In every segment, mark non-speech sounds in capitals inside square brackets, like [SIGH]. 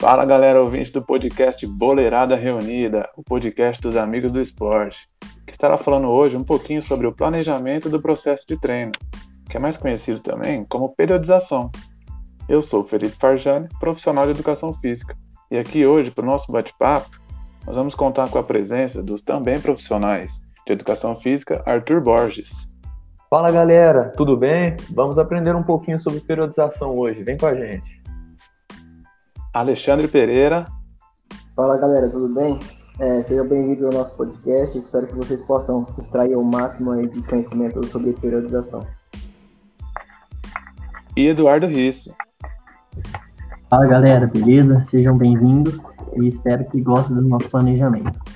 Fala galera ouvinte do podcast Boleirada Reunida, o podcast dos amigos do esporte, que estará falando hoje um pouquinho sobre o planejamento do processo de treino, que é mais conhecido também como periodização. Eu sou Felipe Farjani, profissional de educação física, e aqui hoje, para o nosso bate-papo, nós vamos contar com a presença dos também profissionais de educação física Arthur Borges. Fala galera, tudo bem? Vamos aprender um pouquinho sobre periodização hoje, vem com a gente. Alexandre Pereira. Fala galera, tudo bem? É, sejam bem-vindos ao nosso podcast. Espero que vocês possam extrair o máximo de conhecimento sobre periodização. E Eduardo Risso. Fala galera, beleza? Sejam bem-vindos e espero que gostem do nosso planejamento.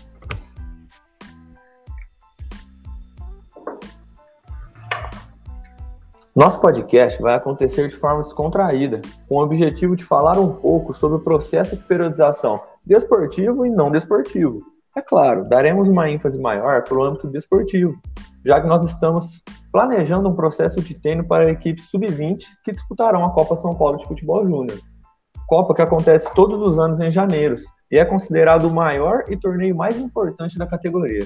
Nosso podcast vai acontecer de forma descontraída, com o objetivo de falar um pouco sobre o processo de periodização desportivo e não desportivo. É claro, daremos uma ênfase maior para o âmbito desportivo, já que nós estamos planejando um processo de treino para a equipe sub-20 que disputarão a Copa São Paulo de Futebol Júnior. Copa que acontece todos os anos em janeiro e é considerado o maior e torneio mais importante da categoria.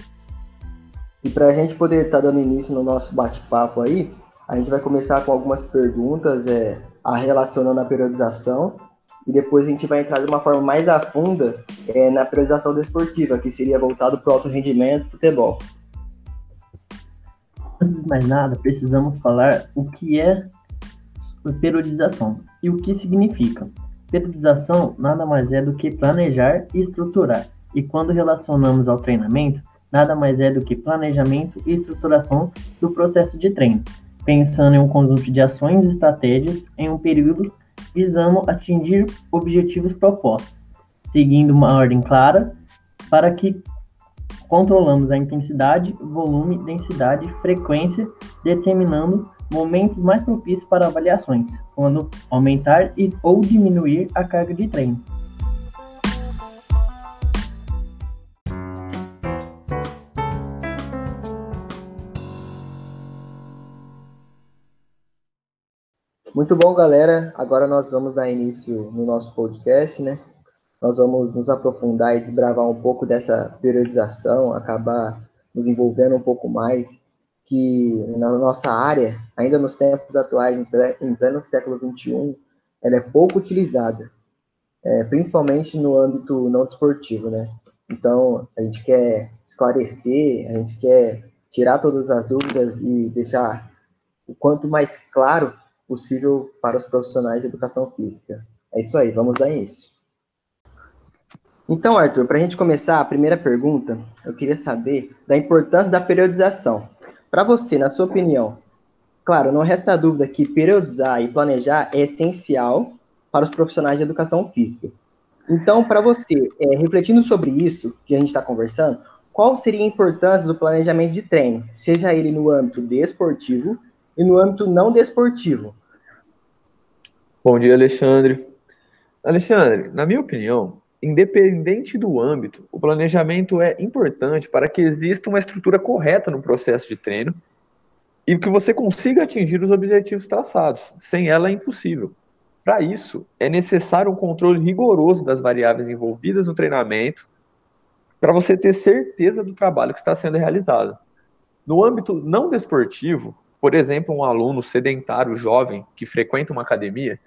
E para a gente poder estar tá dando início no nosso bate-papo aí, a gente vai começar com algumas perguntas é, a relacionando a periodização e depois a gente vai entrar de uma forma mais a funda é, na periodização desportiva, que seria voltado para o alto rendimento futebol. Antes de mais nada, precisamos falar o que é periodização e o que significa. Periodização nada mais é do que planejar e estruturar. E quando relacionamos ao treinamento, nada mais é do que planejamento e estruturação do processo de treino, pensando em um conjunto de ações e estratégias em um período visando atingir objetivos propostos, seguindo uma ordem clara para que controlamos a intensidade, volume, densidade, frequência, determinando momentos mais propícios para avaliações, quando aumentar e, ou diminuir a carga de treino. Muito bom, galera. Agora nós vamos dar início no nosso podcast, né? Nós vamos nos aprofundar e desbravar um pouco dessa periodização, acabar nos envolvendo um pouco mais, que na nossa área, ainda nos tempos atuais, em pleno século XXI, ela é pouco utilizada, é, principalmente no âmbito não desportivo, né? Então, a gente quer esclarecer, a gente quer tirar todas as dúvidas e deixar o quanto mais claro possível para os profissionais de educação física. É isso aí, vamos dar início. Então, Arthur, para a gente começar, a primeira pergunta, eu queria saber da importância da periodização. Para você, na sua opinião, claro, não resta dúvida que periodizar e planejar é essencial para os profissionais de educação física. Então, para você, é, refletindo sobre isso que a gente está conversando, qual seria a importância do planejamento de treino, seja ele no âmbito desportivo e no âmbito não desportivo. Bom dia, Alexandre. Alexandre, na minha opinião, independente do âmbito, o planejamento é importante para que exista uma estrutura correta no processo de treino e que você consiga atingir os objetivos traçados. Sem ela é impossível. Para isso, é necessário um controle rigoroso das variáveis envolvidas no treinamento para você ter certeza do trabalho que está sendo realizado. No âmbito não desportivo, por exemplo, um aluno sedentário jovem que frequenta uma academia,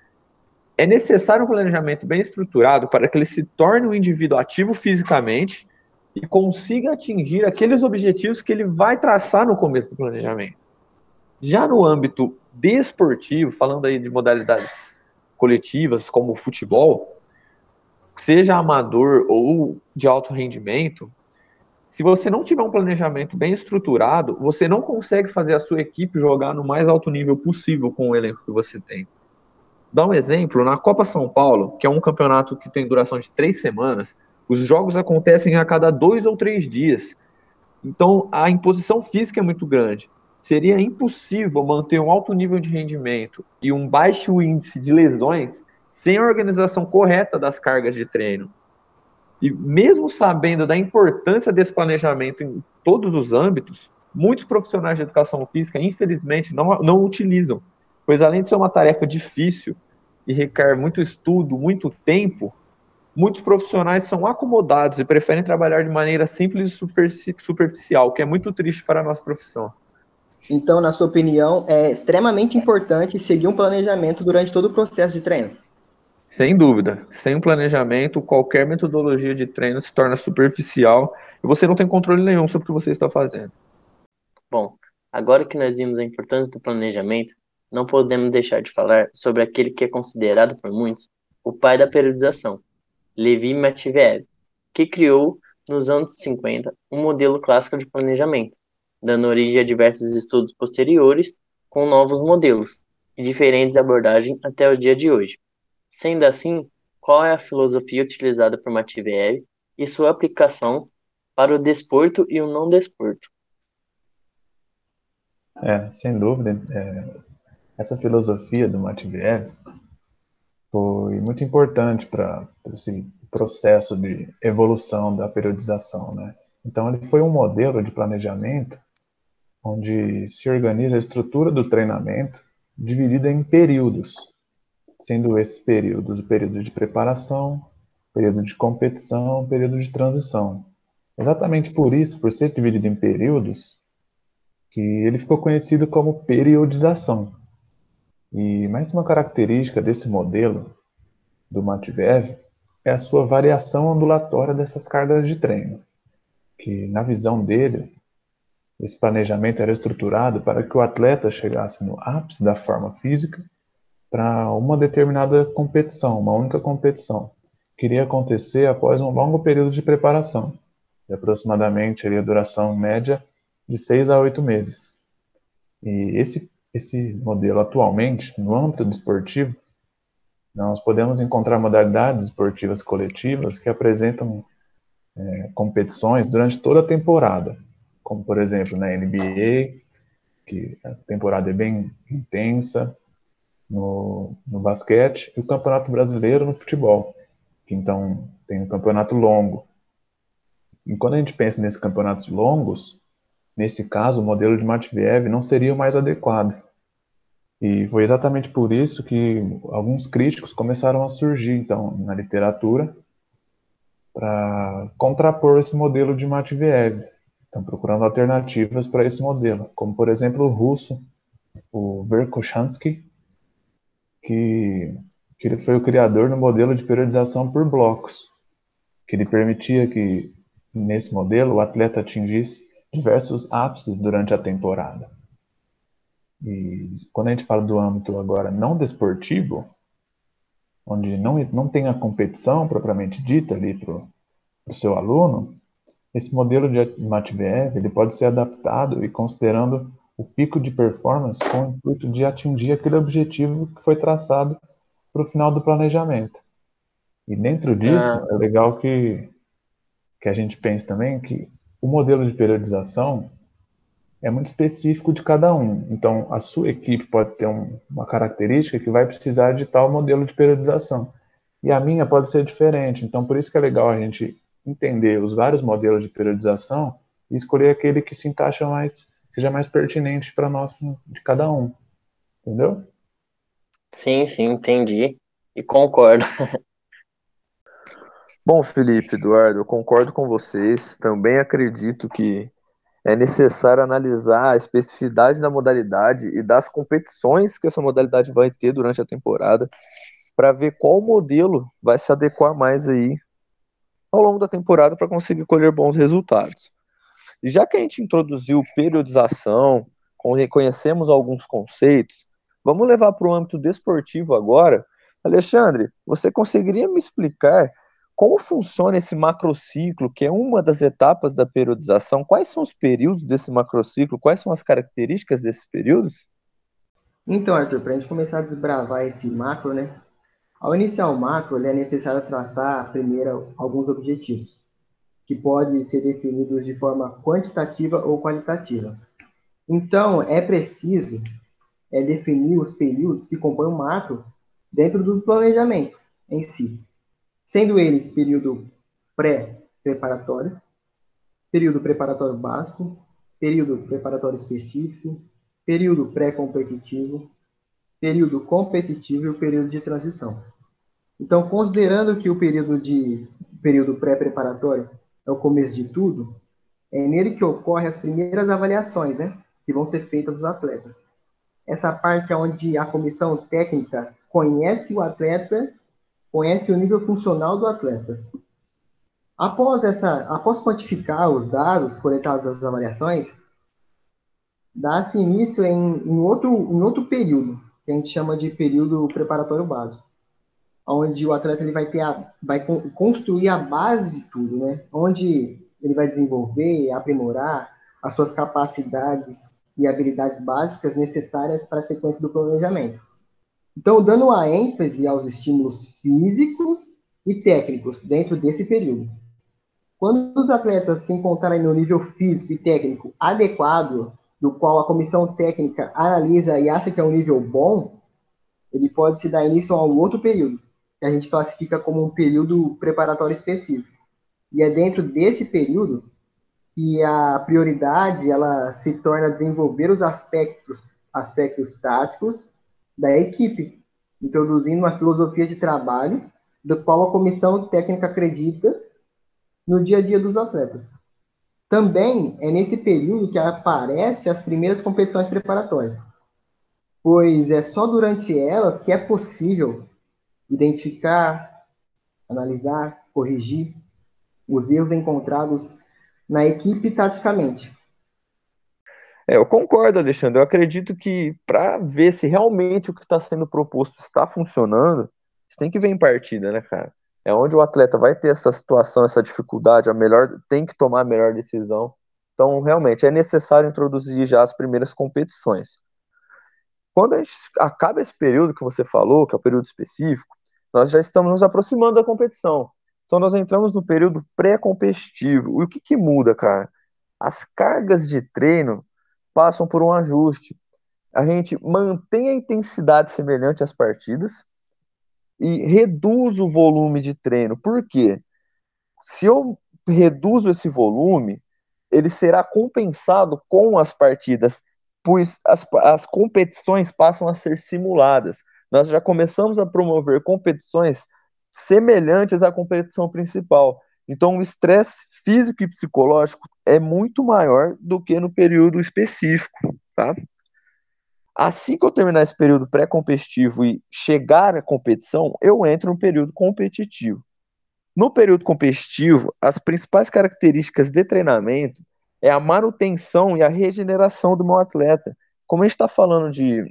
é necessário um planejamento bem estruturado para que ele se torne um indivíduo ativo fisicamente e consiga atingir aqueles objetivos que ele vai traçar no começo do planejamento. Já no âmbito desportivo, falando aí de modalidades coletivas como o futebol, seja amador ou de alto rendimento, se você não tiver um planejamento bem estruturado, você não consegue fazer a sua equipe jogar no mais alto nível possível com o elenco que você tem. Dá um exemplo, na Copa São Paulo, que é um campeonato que tem duração de três semanas, os jogos acontecem a cada dois ou três dias. Então, a imposição física é muito grande. Seria impossível manter um alto nível de rendimento e um baixo índice de lesões sem a organização correta das cargas de treino. E mesmo sabendo da importância desse planejamento em todos os âmbitos, muitos profissionais de educação física, infelizmente, não, não utilizam, pois além de ser uma tarefa difícil e requer muito estudo, muito tempo, muitos profissionais são acomodados e preferem trabalhar de maneira simples e superficial, que é muito triste para a nossa profissão. Então, na sua opinião, é extremamente importante seguir um planejamento durante todo o processo de treino. Sem dúvida. Sem um planejamento, qualquer metodologia de treino se torna superficial e você não tem controle nenhum sobre o que você está fazendo. Bom, agora que nós vimos a importância do planejamento, não podemos deixar de falar sobre aquele que é considerado por muitos o pai da periodização, Levi Matveev, que criou, nos anos 50, um modelo clássico de planejamento, dando origem a diversos estudos posteriores com novos modelos e diferentes abordagens até o dia de hoje. Sendo assim, qual é a filosofia utilizada por Matveev e sua aplicação para o desporto e o não desporto? É, sem dúvida, é, essa filosofia do Matveev foi muito importante para esse processo de evolução da periodização, né? Então ele foi um modelo de planejamento onde se organiza a estrutura do treinamento dividida em períodos, sendo esses períodos o período de preparação, período de competição, período de transição. Exatamente por isso, por ser dividido em períodos, que ele ficou conhecido como periodização. E mais uma característica desse modelo do Matveev é a sua variação ondulatória dessas cargas de treino, que na visão dele esse planejamento era estruturado para que o atleta chegasse no ápice da forma física para uma determinada competição, uma única competição, que iria acontecer após um longo período de preparação, de aproximadamente a duração média de seis a oito meses. E esse, esse modelo atualmente, no âmbito desportivo, nós podemos encontrar modalidades esportivas coletivas que apresentam é, competições durante toda a temporada, como por exemplo na NBA, que a temporada é bem intensa, no, no basquete, e o Campeonato Brasileiro no futebol, então tem um campeonato longo. E quando a gente pensa nesses campeonatos longos, nesse caso o modelo de Matveev não seria o mais adequado. E foi exatamente por isso que alguns críticos começaram a surgir, então, na literatura, para contrapor esse modelo de Matveev. Estão procurando alternativas para esse modelo, como por exemplo o russo, o Verkhochansky, que, que ele foi o criador do modelo de periodização por blocos, que ele permitia que nesse modelo o atleta atingisse diversos ápices durante a temporada. E quando a gente fala do âmbito agora não desportivo, onde não, não tem a competição propriamente dita ali para o seu aluno, esse modelo de Matveev ele pode ser adaptado e considerando o pico de performance com o intuito de atingir aquele objetivo que foi traçado para o final do planejamento. E dentro disso, ah. é legal que, que a gente pense também que o modelo de periodização é muito específico de cada um. Então, a sua equipe pode ter um, uma característica que vai precisar de tal modelo de periodização. E a minha pode ser diferente. Então, por isso que é legal a gente entender os vários modelos de periodização e escolher aquele que se encaixa mais, seja mais pertinente para nós de cada um. Entendeu? Sim, sim, entendi. E concordo. [LAUGHS] Bom, Felipe, Eduardo, eu concordo com vocês. Também acredito que é necessário analisar a especificidade da modalidade e das competições que essa modalidade vai ter durante a temporada para ver qual modelo vai se adequar mais aí ao longo da temporada para conseguir colher bons resultados. Já que a gente introduziu periodização, conhecemos alguns conceitos, vamos levar para o âmbito desportivo agora. Alexandre, você conseguiria me explicar como funciona esse macrociclo, que é uma das etapas da periodização? Quais são os períodos desse macrociclo? Quais são as características desses períodos? Então, Arthur, para a gente começar a desbravar esse macro, né? Ao iniciar o macro, é necessário traçar primeiro alguns objetivos, que podem ser definidos de forma quantitativa ou qualitativa. Então, é preciso é, definir os períodos que compõem o macro dentro do planejamento em si sendo eles período pré-preparatório, período preparatório básico, período preparatório específico, período pré-competitivo, período competitivo e o período de transição. Então, considerando que o período de período pré-preparatório é o começo de tudo, é nele que ocorrem as primeiras avaliações, né, que vão ser feitas dos atletas. Essa parte é onde a comissão técnica conhece o atleta, conhece o nível funcional do atleta. Após essa, após quantificar os dados coletados das avaliações, dá-se início em, em, outro, em outro período, que a gente chama de período preparatório básico, onde o atleta ele vai ter a, vai construir a base de tudo, né? Onde ele vai desenvolver, aprimorar as suas capacidades e habilidades básicas necessárias para a sequência do planejamento. Então, dando a ênfase aos estímulos físicos e técnicos dentro desse período. Quando os atletas se encontrarem no nível físico e técnico adequado, do qual a comissão técnica analisa e acha que é um nível bom, ele pode se dar início a um outro período, que a gente classifica como um período preparatório específico. E é dentro desse período que a prioridade ela se torna desenvolver os aspectos aspectos táticos da equipe, introduzindo uma filosofia de trabalho do qual a comissão técnica acredita no dia a dia dos atletas. Também é nesse período que aparecem as primeiras competições preparatórias, pois é só durante elas que é possível identificar, analisar, corrigir os erros encontrados na equipe taticamente. É, eu concordo, Alexandre. Eu acredito que para ver se realmente o que está sendo proposto está funcionando, você tem que ver em partida, né, cara? É onde o atleta vai ter essa situação, essa dificuldade, a melhor tem que tomar a melhor decisão. Então, realmente, é necessário introduzir já as primeiras competições. Quando a gente acaba esse período que você falou, que é o período específico, nós já estamos nos aproximando da competição. Então, nós entramos no período pré-competitivo. E o que, que muda, cara? As cargas de treino passam por um ajuste. A gente mantém a intensidade semelhante às partidas e reduz o volume de treino. Por quê? Se eu reduzo esse volume, ele será compensado com as partidas, pois as, as competições passam a ser simuladas. Nós já começamos a promover competições semelhantes à competição principal. Então, o estresse físico e psicológico é muito maior do que no período específico, tá? Assim que eu terminar esse período pré-competitivo e chegar à competição, eu entro no período competitivo. No período competitivo, as principais características de treinamento é a manutenção e a regeneração do meu atleta. Como a gente está falando de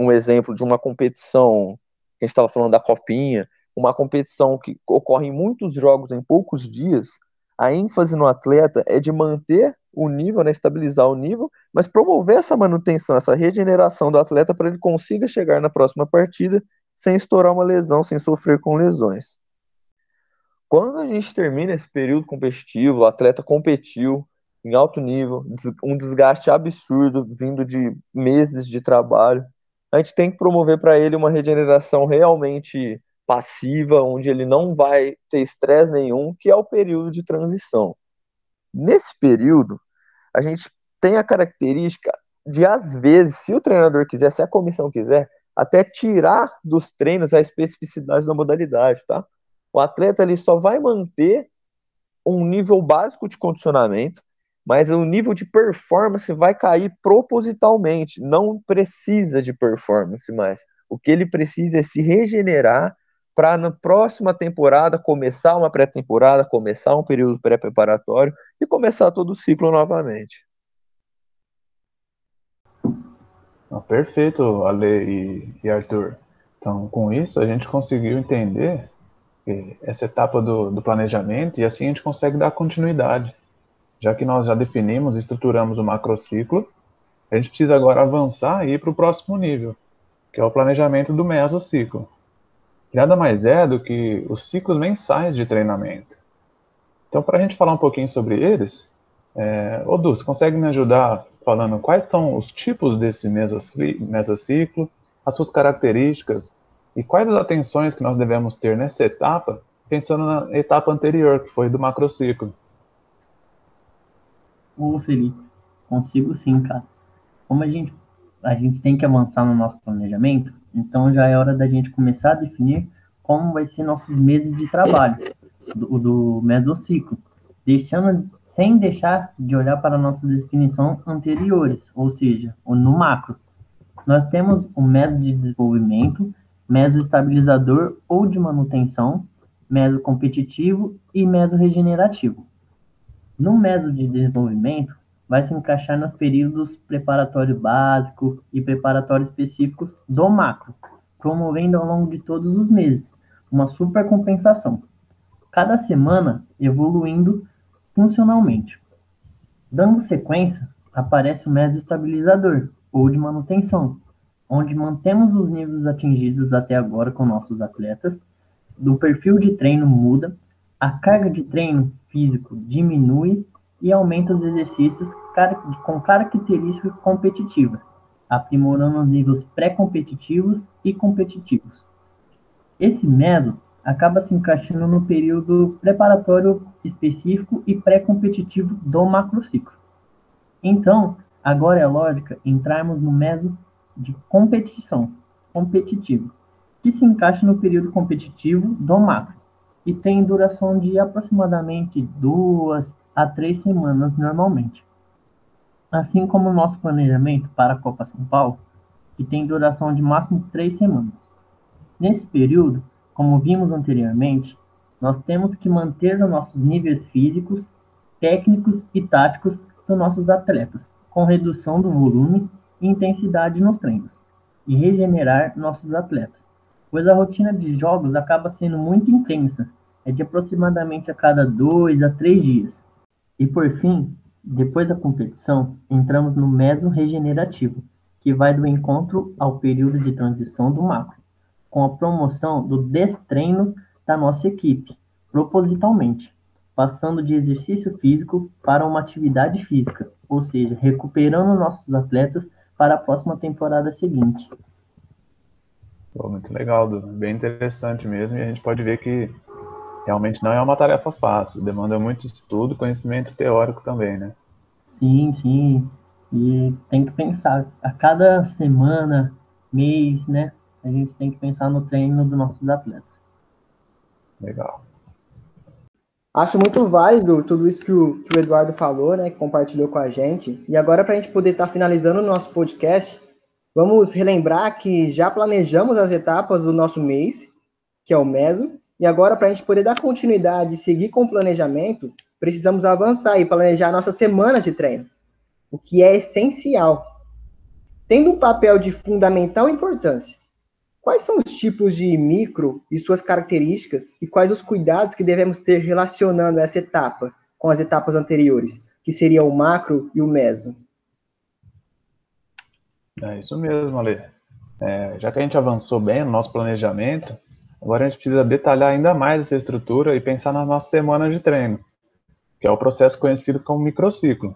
um exemplo de uma competição, que a gente estava falando da copinha, uma competição que ocorre em muitos jogos em poucos dias, a ênfase no atleta é de manter o nível, né, estabilizar o nível, mas promover essa manutenção, essa regeneração do atleta para ele consiga chegar na próxima partida sem estourar uma lesão, sem sofrer com lesões. Quando a gente termina esse período competitivo, o atleta competiu em alto nível, um desgaste absurdo vindo de meses de trabalho, a gente tem que promover para ele uma regeneração realmente passiva, onde ele não vai ter estresse nenhum, que é o período de transição. Nesse período, a gente tem a característica de, às vezes, se o treinador quiser, se a comissão quiser, até tirar dos treinos a especificidade da modalidade, tá? O atleta ali só vai manter um nível básico de condicionamento, mas o nível de performance vai cair propositalmente, não precisa de performance mais. O que ele precisa é se regenerar para na próxima temporada começar uma pré-temporada, começar um período pré-preparatório e começar todo o ciclo novamente. perfeito, Ale e, e, Arthur. Então, com isso, a gente conseguiu entender essa etapa do, do planejamento e assim a gente consegue dar continuidade. Já que nós já definimos e estruturamos o macrociclo, a gente precisa agora avançar e ir para o próximo nível, que é o planejamento do mesociclo que nada mais é do que os ciclos mensais de treinamento. Então, para a gente falar um pouquinho sobre eles, é, Odu, você consegue me ajudar falando quais são os tipos desse mesociclo, as suas características e quais as atenções que nós devemos ter nessa etapa, pensando na etapa anterior, que foi do macrociclo? Ô, Felipe, consigo sim, cara. Como a gente, a gente tem que avançar no nosso planejamento, então já é hora da gente começar a definir como vai ser nossos meses de trabalho do, do mesociclo, deixando sem deixar de olhar para nossas definições anteriores, ou seja, no macro. Nós temos o meso de desenvolvimento, meso estabilizador ou de manutenção, meso competitivo e meso regenerativo. No meso de desenvolvimento, vai se encaixar nos períodos preparatório básico e preparatório específico do macro, promovendo ao longo de todos os meses uma supercompensação, cada semana evoluindo funcionalmente. Dando sequência, aparece o mesoestabilizador, ou de manutenção, onde mantemos os níveis atingidos até agora com nossos atletas, do perfil de treino muda, a carga de treino físico diminui e aumenta os exercícios com característica competitiva, aprimorando os níveis pré-competitivos e competitivos. Esse meso acaba se encaixando no período preparatório específico e pré-competitivo do macrociclo. Então, agora é lógica entrarmos no meso de competição, competitivo, que se encaixa no período competitivo do macro e tem duração de aproximadamente duas a três semanas normalmente. Assim como o nosso planejamento para a Copa São Paulo, que tem duração de máximo três semanas. Nesse período, como vimos anteriormente, nós temos que manter os nossos níveis físicos, técnicos e táticos dos nossos atletas, com redução do volume e intensidade nos treinos, e regenerar nossos atletas, pois a rotina de jogos acaba sendo muito intensa, é de aproximadamente a cada dois a três dias. E por fim, depois da competição, entramos no meso regenerativo, que vai do encontro ao período de transição do macro com a promoção do destreino da nossa equipe, propositalmente, passando de exercício físico para uma atividade física, ou seja, recuperando nossos atletas para a próxima temporada seguinte. Pô, muito legal, Du. bem interessante mesmo, e a gente pode ver que realmente não é uma tarefa fácil, demanda muito estudo, conhecimento teórico também, né? Sim, sim. E tem que pensar a cada semana, mês, né? a gente tem que pensar no treino dos nossos atletas. Legal. Acho muito válido tudo isso que o, que o Eduardo falou, né, que compartilhou com a gente. E agora, para a gente poder estar tá finalizando o nosso podcast, vamos relembrar que já planejamos as etapas do nosso mês, que é o MESO, e agora, para a gente poder dar continuidade e seguir com o planejamento, precisamos avançar e planejar nossas semanas de treino, o que é essencial. Tendo um papel de fundamental importância, Quais são os tipos de micro e suas características e quais os cuidados que devemos ter relacionando essa etapa com as etapas anteriores, que seria o macro e o meso? É isso mesmo, Ale. É, já que a gente avançou bem no nosso planejamento, agora a gente precisa detalhar ainda mais essa estrutura e pensar nas nossas semanas de treino, que é o processo conhecido como microciclo.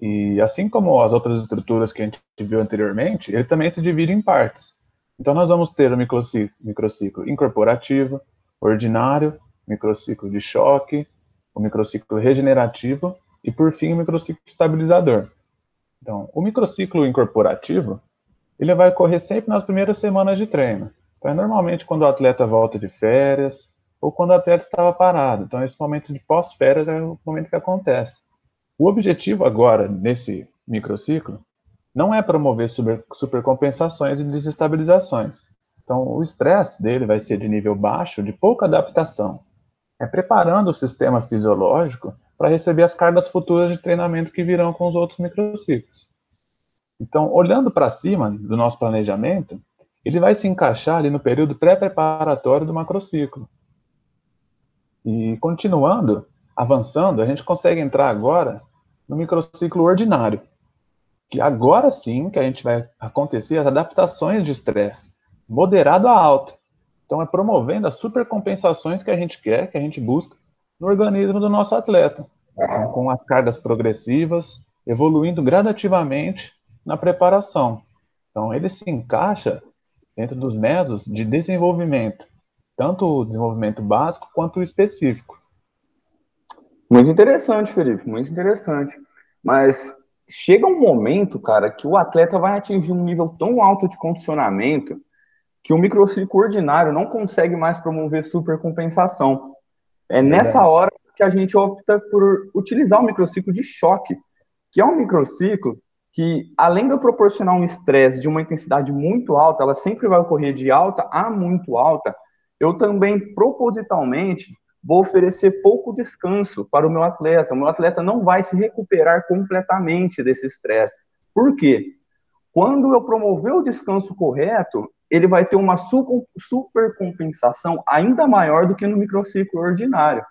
E assim como as outras estruturas que a gente viu anteriormente, ele também se divide em partes. Então, nós vamos ter o microciclo, microciclo incorporativo, ordinário, microciclo de choque, o microciclo regenerativo e, por fim, o microciclo estabilizador. Então, o microciclo incorporativo, ele vai ocorrer sempre nas primeiras semanas de treino. Então, é normalmente quando o atleta volta de férias ou quando o atleta estava parado. Então, esse momento de pós-férias é o momento que acontece. O objetivo agora, nesse microciclo, não é promover super, supercompensações e desestabilizações. Então, o estresse dele vai ser de nível baixo, de pouca adaptação. É preparando o sistema fisiológico para receber as cargas futuras de treinamento que virão com os outros microciclos. Então, olhando para cima do nosso planejamento, ele vai se encaixar ali no período pré-preparatório do macrociclo. E continuando, avançando, a gente consegue entrar agora no microciclo ordinário, que agora sim que a gente vai acontecer as adaptações de estresse, moderado a alto. Então é promovendo as supercompensações que a gente quer, que a gente busca no organismo do nosso atleta, com as cargas progressivas, evoluindo gradativamente na preparação. Então ele se encaixa dentro dos mesos de desenvolvimento, tanto o desenvolvimento básico quanto o específico. Muito interessante, Felipe, muito interessante. Mas chega um momento, cara, que o atleta vai atingir um nível tão alto de condicionamento que o microciclo ordinário não consegue mais promover supercompensação. É nessa hora que a gente opta por utilizar o microciclo de choque, que é um microciclo que, além de proporcionar um estresse de uma intensidade muito alta, ela sempre vai ocorrer de alta a muito alta, eu também, propositalmente, vou oferecer pouco descanso para o meu atleta. O meu atleta não vai se recuperar completamente desse estresse. Por quê? Quando eu promover o descanso correto, ele vai ter uma supercompensação ainda maior do que no microciclo ordinário.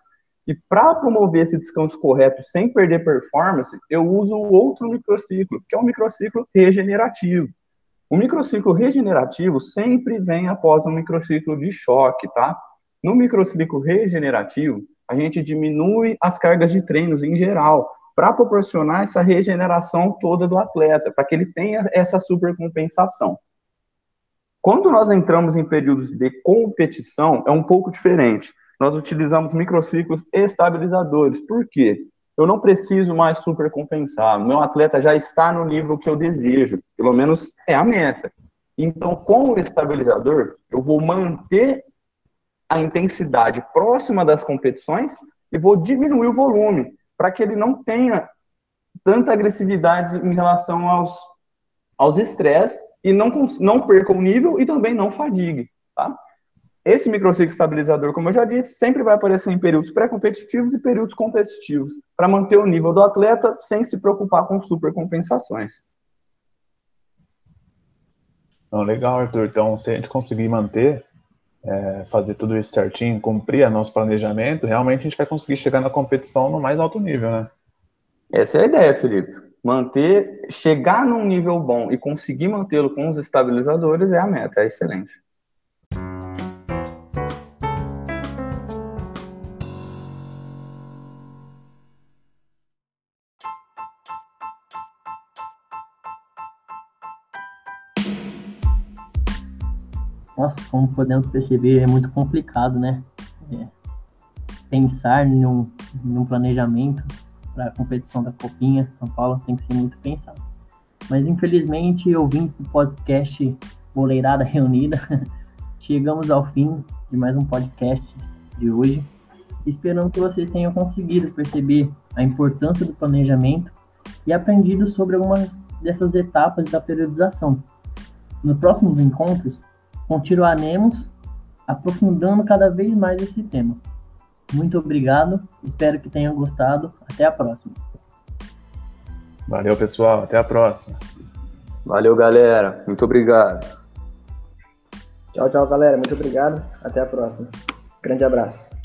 E para promover esse descanso correto sem perder performance, eu uso outro microciclo, que é o microciclo regenerativo. O microciclo regenerativo sempre vem após um microciclo de choque, tá? No microciclo regenerativo, a gente diminui as cargas de treinos em geral, para proporcionar essa regeneração toda do atleta, para que ele tenha essa supercompensação. Quando nós entramos em períodos de competição, é um pouco diferente. Nós utilizamos microciclos estabilizadores. Por quê? Eu não preciso mais supercompensar. Meu atleta já está no nível que eu desejo. Pelo menos é a meta. Então, com o estabilizador, eu vou manter a intensidade próxima das competições e vou diminuir o volume para que ele não tenha tanta agressividade em relação aos aos estresses e não, não perca o nível e também não fadigue, tá? Esse microciclo estabilizador, como eu já disse, sempre vai aparecer em períodos pré-competitivos e períodos competitivos, para manter o nível do atleta sem se preocupar com supercompensações. Não, legal, Arthur. Então, se a gente conseguir manter, é, fazer tudo isso certinho, cumprir nosso planejamento, realmente a gente vai conseguir chegar na competição no mais alto nível, né? Essa é a ideia, Felipe. Manter, chegar num nível bom e conseguir mantê-lo com os estabilizadores é a meta, é excelente. Nossa, como podemos perceber, é muito complicado, né? É, pensar num, num planejamento para a competição da Copinha São Paulo tem que ser muito pensado. Mas infelizmente, ouvindo o podcast Boleirada Reunida, [LAUGHS] chegamos ao fim de mais um podcast de hoje. Esperando que vocês tenham conseguido perceber a importância do planejamento e aprendido sobre algumas dessas etapas da periodização. Nos próximos encontros, continuaremos aprofundando cada vez mais esse tema. Muito obrigado, espero que tenham gostado. Até a próxima. Valeu, pessoal. Até a próxima. Valeu, galera. Muito obrigado. Tchau, tchau, galera. Muito obrigado. Até a próxima. Grande abraço.